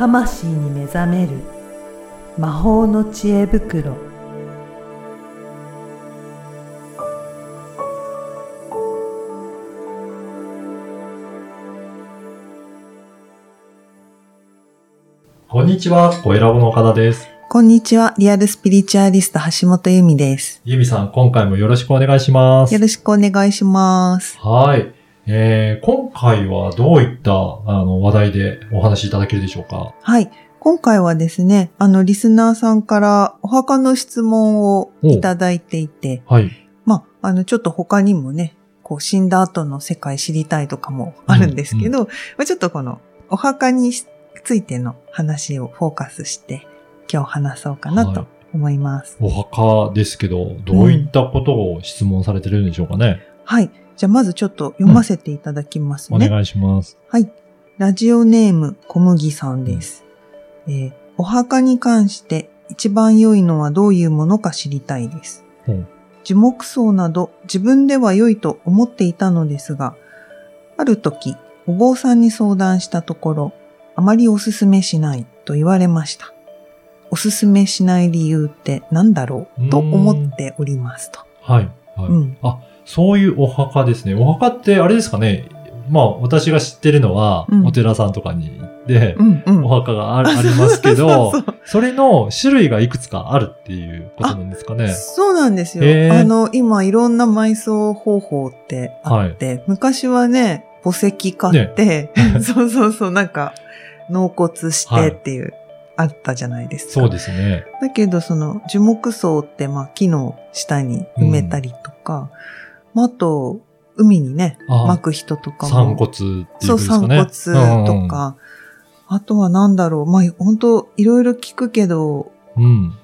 魂に目覚める魔法の知恵袋こんにちは、小ラボの岡田です。こんにちは。リアルスピリチュアリスト橋本由美です。ゆみさん、今回もよろしくお願いします。よろしくお願いします。はい。えー、今回はどういったあの話題でお話しいただけるでしょうか？はい。今回はですね、あの、リスナーさんからお墓の質問をいただいていて、はい。まあ、あの、ちょっと他にもね、こう、死んだ後の世界知りたいとかもあるんですけど、まあ、ちょっとこの、お墓についての話をフォーカスして、今日話そうかなと思います。お墓ですけど、どういったことを質問されてるんでしょうかね、はい。じゃあ、まずちょっと読ませていただきますね。お願いします。はい。ラジオネーム小麦さんです。えーお墓に関して一番良いのはどういうものか知りたいです。うん樹木葬など自分では良いと思っていたのですが、ある時、お坊さんに相談したところ、あまりおすすめしないと言われました。おすすめしない理由って何だろう？と思っておりますと。はい。はい。うん。あ、そういうお墓ですね。お墓ってあれですかねまあ、私が知ってるのは、うんお寺さんとかに行って。お墓があありますけど、それの種類がいくつかあるっていうことなんですかね。そうなんですよ。あの、今いろんな埋葬方法ってあって、昔はね、墓石買って、そうそうそう、なんか、納骨してっていう、あったじゃないですか。そうですね。だけど、その、樹木葬って、まあ、木の下に埋めたりとか、まあ、あと、海にね、あ巻く人とかも。散骨っていうですか散ね。骨とか、あとはなんだろう、まあ、本当いろいろ聞くけど、うん。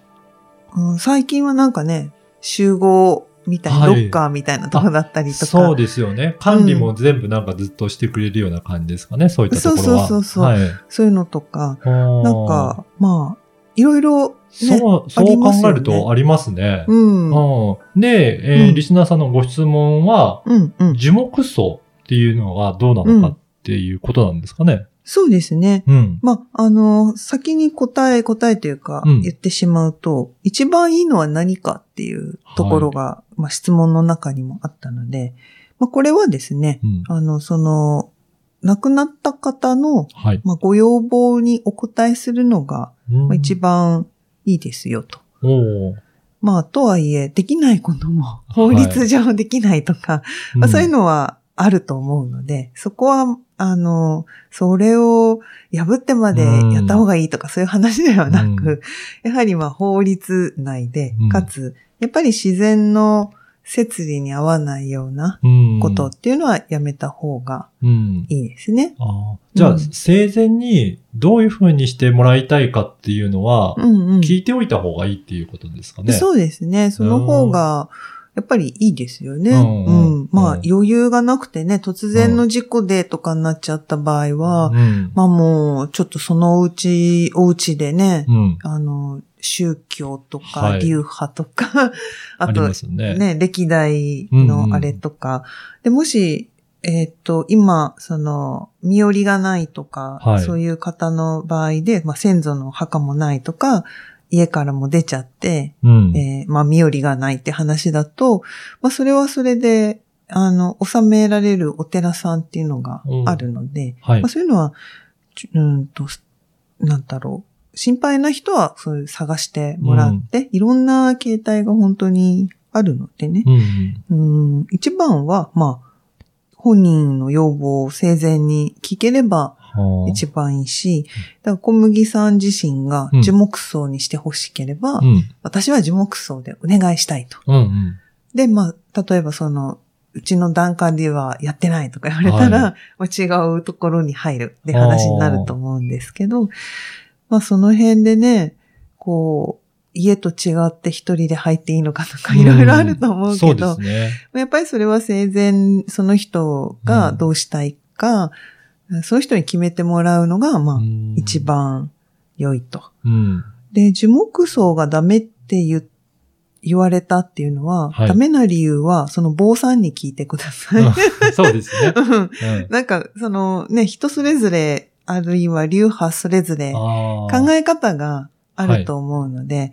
うん。うん、最近はなんかね、集合みたいな、はいロッカーみたいなとこだったりとか。そうですよね。管理も全部なんかずっとしてくれるような感じですかね。そういったところは。そうそうそうそうはい。そういうのとか、ななん、か、まあ、いろいろ、ね、そう、そう考えるとありますね。うん。うん、うんで、えーうんリスナーさんのご質問は、うん。樹木葬っていうのがどうなのかっていうことなんですかね。そうですね。うん。まあ、あの、先に答え、答えというかうん、言ってしまうと、一番いいのは何かっていうところが、まあ、質問の中にもあったので、まあ、これはですね、うん。あの、その、亡くなった方の、はい。まあ、ご要望にお答えするのが、うん。まあ、一番いいですよと。まあ、とはいえ、できないことも、法律上できないとか、まあ、そういうのはあると思うので、そこは、あの、それを破ってまでやった方がいいとか、そういう話ではなく、うん。やはりまあ法律内でうん、かつ、やっぱり自然の摂理に合わないようなうんことっていうのはやめた方がうん。いいですね。あーじゃあ、うん生前にどういうふうにしてもらいたいかっていうのは、うんうん。聞いておいた方がいいっていうことですかね。そうですね。その方が、やっぱりいいですよね。ううんん、うんまあ、余裕がなくてね、突然の事故でとかになっちゃった場合は、うん。まあもう、ちょっとそのうち、お家でね、うん。あの、宗教とか、はい流派とか、あとありま、すよね。ね、歴代うんうんのあれとか、で、もし、えっ、と、今、その、身寄りがないとか、はいそういう方の場合で、まあ、先祖の墓もないとか、家からも出ちゃって、うん。えーまあ、身寄りがないって話だと、まあ、それはそれで、あの、収められるお寺さんっていうのがあるので、はいまあ、。そういうのは、うんと、なんだろう。心配な人はそういう探してもらって、いろんな形態が本当にあるのでね。うん。うん、一番は、まあ、本人の要望を生前に聞ければはあ一番いいし、だから小麦さん自身がうん樹木葬にしてほしければ、うん。私は樹木葬でお願いしたいと。うんうん。で、まあ、例えばその、うちの段階ではやってないとか言われたら、はまあ、違うところに入るって話になると思うんですけど、まあその辺でね、こう、家と違って一人で入っていいのかとかいろいろあると思うけど、そうですね。やっぱりそれは生前その人がどうしたいか、そういう人に決めてもらうのが、まあ、うん一。番良いと。うん。で、樹木葬がダメって言言われたっていうのは、はいダメな理由は、その坊さんに聞いてください。そうですね。うんうんなんか、そのね、人それぞれあるいは流派それぞれ考考え方があると思うので、えー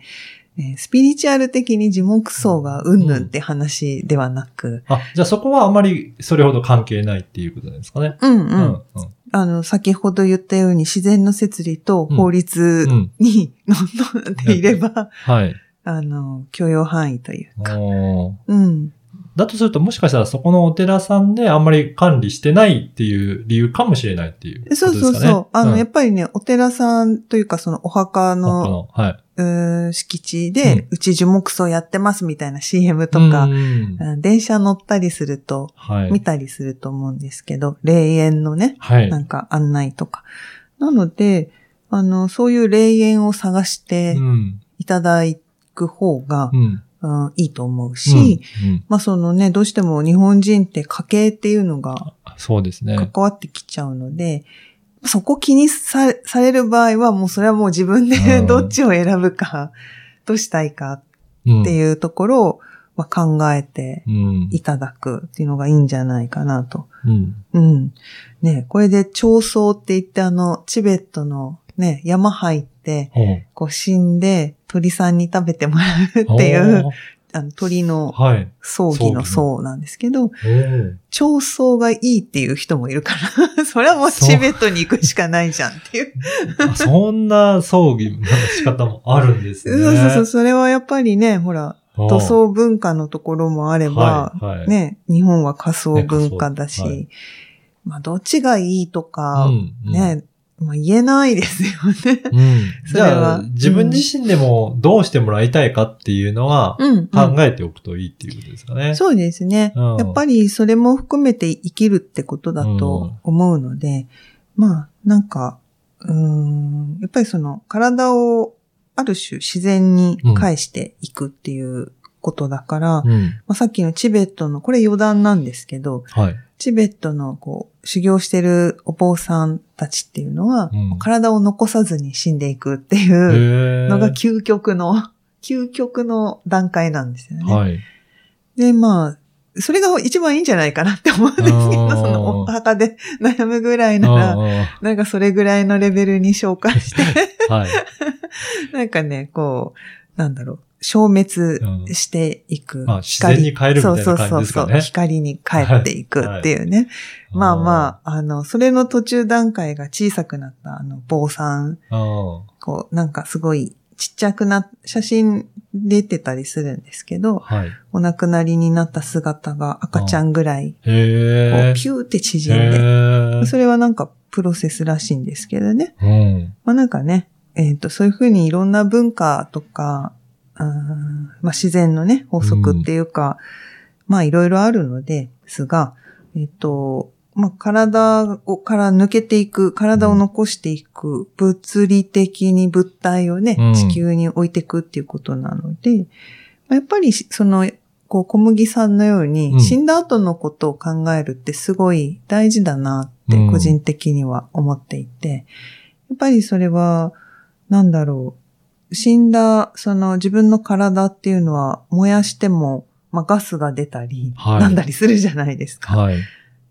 スピリチュアル的に樹木層がうんぬんって話ではなく、あ、じゃあそこはあまりそれほど関係ないっていうことなんですかね。うんうん。うん。あの、先ほど言ったように自然の摂理と法律うん。にのっとっていれば、はい。あの、許容範囲というか。うん。だとするともしかしたらそこのお寺さんであんまり管理してないっていう理由かもしれないっていうね。そうそうそう。あの、んやっぱりね、お寺さんというか、そのお墓他の、のはい。うー敷地うでん、うち樹木葬やってますみたいな CM とかう、んうん電車乗ったりすると、はい。見たりすると思うんですけど、霊園のね、はい。なんか案内とか。なので、あの、そういう霊園を探してうん。いただく方がう、ん。うんいいと思うし、うんまあそのね、どうしても日本人って家計っていうのがそうですね。関わってきちゃうので、そこ気にさされる場合は、もうそれはもう自分でうん どっちを選ぶか、どうしたいかうんっていうところを、まあ、考えてうん。いただくっていうのがいいんじゃないかなと。うん。うん。ねこれで長僧って言ってあの、チベットのね、山入って、こう死んで鳥さんに食べてもらうっていう、あの鳥のはい。葬儀の葬なんですけど、長僧がいいっていう人もいるから、それはもうチベットに行くしかないじゃんっていう。あそんな葬儀の仕方もあるんですね。そうそうそう、それはやっぱりね、ほら、塗装文化のところもあれば、はいはい。ね、日本は仮想文化だし、ねはい。まあ、どっちがいいとか、うんうん。ね、まあ、言えないですよね。うん。それは。じゃあ、自分自身でもどうしてもらいたいかっていうのはうん、うん。考えておくといいっていうことですかね。そうですね、うん。やっぱりそれも含めて生きるってことだと思うので、まあ、なんか、うーん、やっぱりその体をある種自然に返していくっていうことだから、うん。まあ、さっきのチベットの、これ余談なんですけど、はい。チベットのこう修行してるお坊さんたちっていうのは、うん体を残さずに死んでいくっていうへのが究極の、究極の段階なんですよね。はい。で、まあ、それが一番いいんじゃないかなって思うんですけあど、ーそのお墓で悩むぐらいなら、うんなんかそれぐらいのレベルに消化して、はい。なんかね、こう、なんだろう、消滅していく。まあ自然に変えるみたいな感じですかねそうそうそうそう。光に帰っていくっていうね。まあまあ、あの、それの途中段階が小さくなった、あの、坊さん、こう、なんかすごいちっちゃくな、写真出てたりするんですけど、はい。お亡くなりになった姿が赤ちゃんぐらい、こう。ピューって縮んで。それはなんかプロセスらしいんですけどね。うん。まあなんかね、えっ、と、そういうふうにいろんな文化とか、うーんまあ自然のね、法則っていうか、まあいろいろあるのですが、えっ、と、まあ体をから抜けていく、体を残していく、物理的に物体をね、うん。地球に置いていくっていうことなので、まあやっぱりその、こう小麦さんのように、うん。死んだ後のことを考えるってすごい大事だなってうん。個人的には思っていて、やっぱりそれは、なんだろう。死んだ、その自分の体っていうのは燃やしても、まあガスが出たり、はいなんだりするじゃないですか。はい。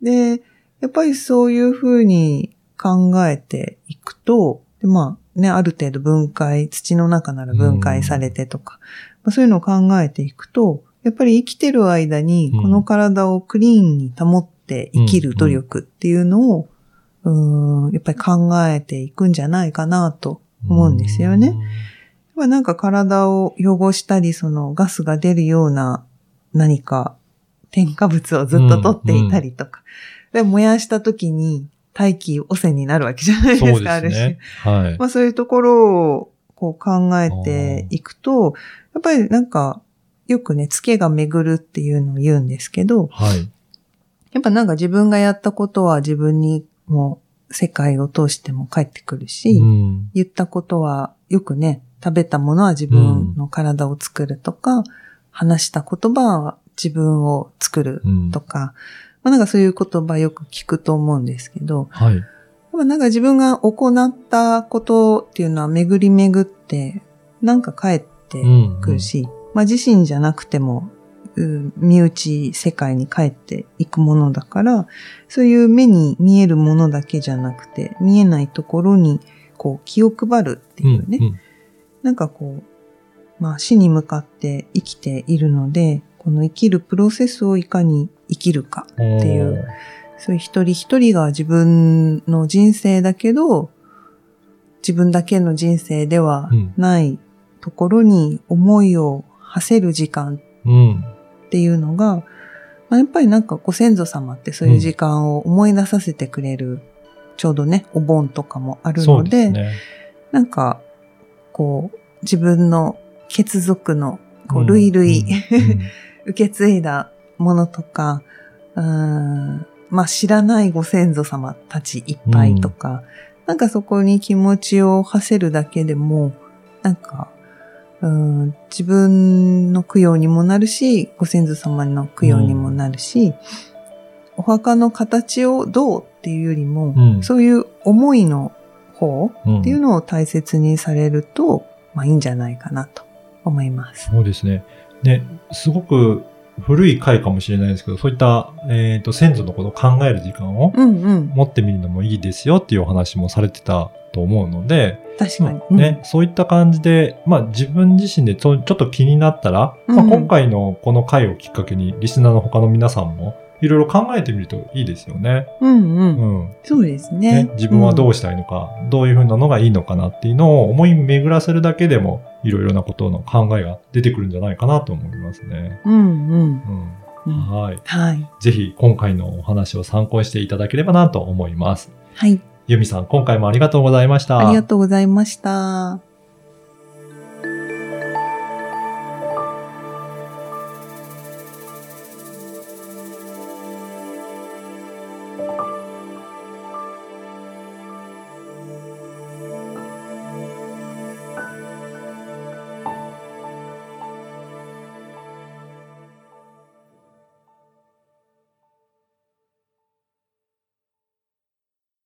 で、やっぱりそういうふうに考えていくと、でまあね、ある程度分解、土の中なら分解されてとか、まあ、そういうのを考えていくと、やっぱり生きてる間にうんこの体をクリーンに保って生きる努力っていうのを、うーん、やっぱり考えていくんじゃないかなと思うんですよね。まあなんか体を汚したり、そのガスが出るような何か添加物をずっと取っていたりとか。で燃やした時に大気汚染になるわけじゃないですか、そうある種ですね。。はい。まあそういうところをこう考えていくと、やっぱりなんかよくね、ツケが巡るっていうのを言うんですけど、はい。やっぱなんか自分がやったことは自分にも世界を通しても返ってくるし、うん。言ったことはよくね、食べたものは自分の体を作るとか、話した言葉は自分を作るうん。とか、まあなんかそういう言葉よく聞くと思うんですけど、はい。まあなんか自分が行ったことっていうのは巡り巡って、なんか帰ってうんくるし、まあ自身じゃなくても、う身内世界に帰っていくものだから、そういう目に見えるものだけじゃなくて、見えないところにこう気を配るっていうね、うんなんかこう、まあ死に向かって生きているので、この生きるプロセスをいかに生きるかうんっていうそういう一人一人が自分の人生だけど、自分だけの人生ではないところに思いを馳せる時間うん。っていうのが、まあ、やっぱりなんかご先祖様ってそういう時間を思い出させてくれる、ちょうどね、お盆とかもあるので、ですね。なんか、こう、自分の血族の、こううん。類々、うん。受け継いだものとか、うーん。まあ知らないご先祖様たちいっぱいとか、なんかそこに気持ちを馳せるだけでも、なんか、うーん自分の供養にもなるし、ご先祖様の供養にもなるし、お墓の形をどうっていうよりも、うん。そういう思いの方うんっていうのを大切にされると、まあいいんじゃないかなと思います。そうですね。ね、すごく古い回かもしれないですけど、そういった、えっ、と、先祖のことを考える時間をうんうん。持ってみるのもいいですよっていうお話もされてたと思うので、確かに。まあね、そういった感じで、まあ自分自身でちょちょっと気になったら、うんまあ、今回のこの回をきっかけに、リスナーの他の皆さんもいろいろ考えてみるといいですよね。うん。うんううん。ん。そうですねね。自分はどうしたいのか、どういうふうなのがいいのかなっていうのを思い巡らせるだけでも、いろいろなことの考えが出てくるんじゃないかなと思いますね。うんうん。うん。うんはい。はい。ぜひ今回のお話を参考にしていただければなと思います。はい。ユミさん、今回もありがとうございました。ありがとうございました。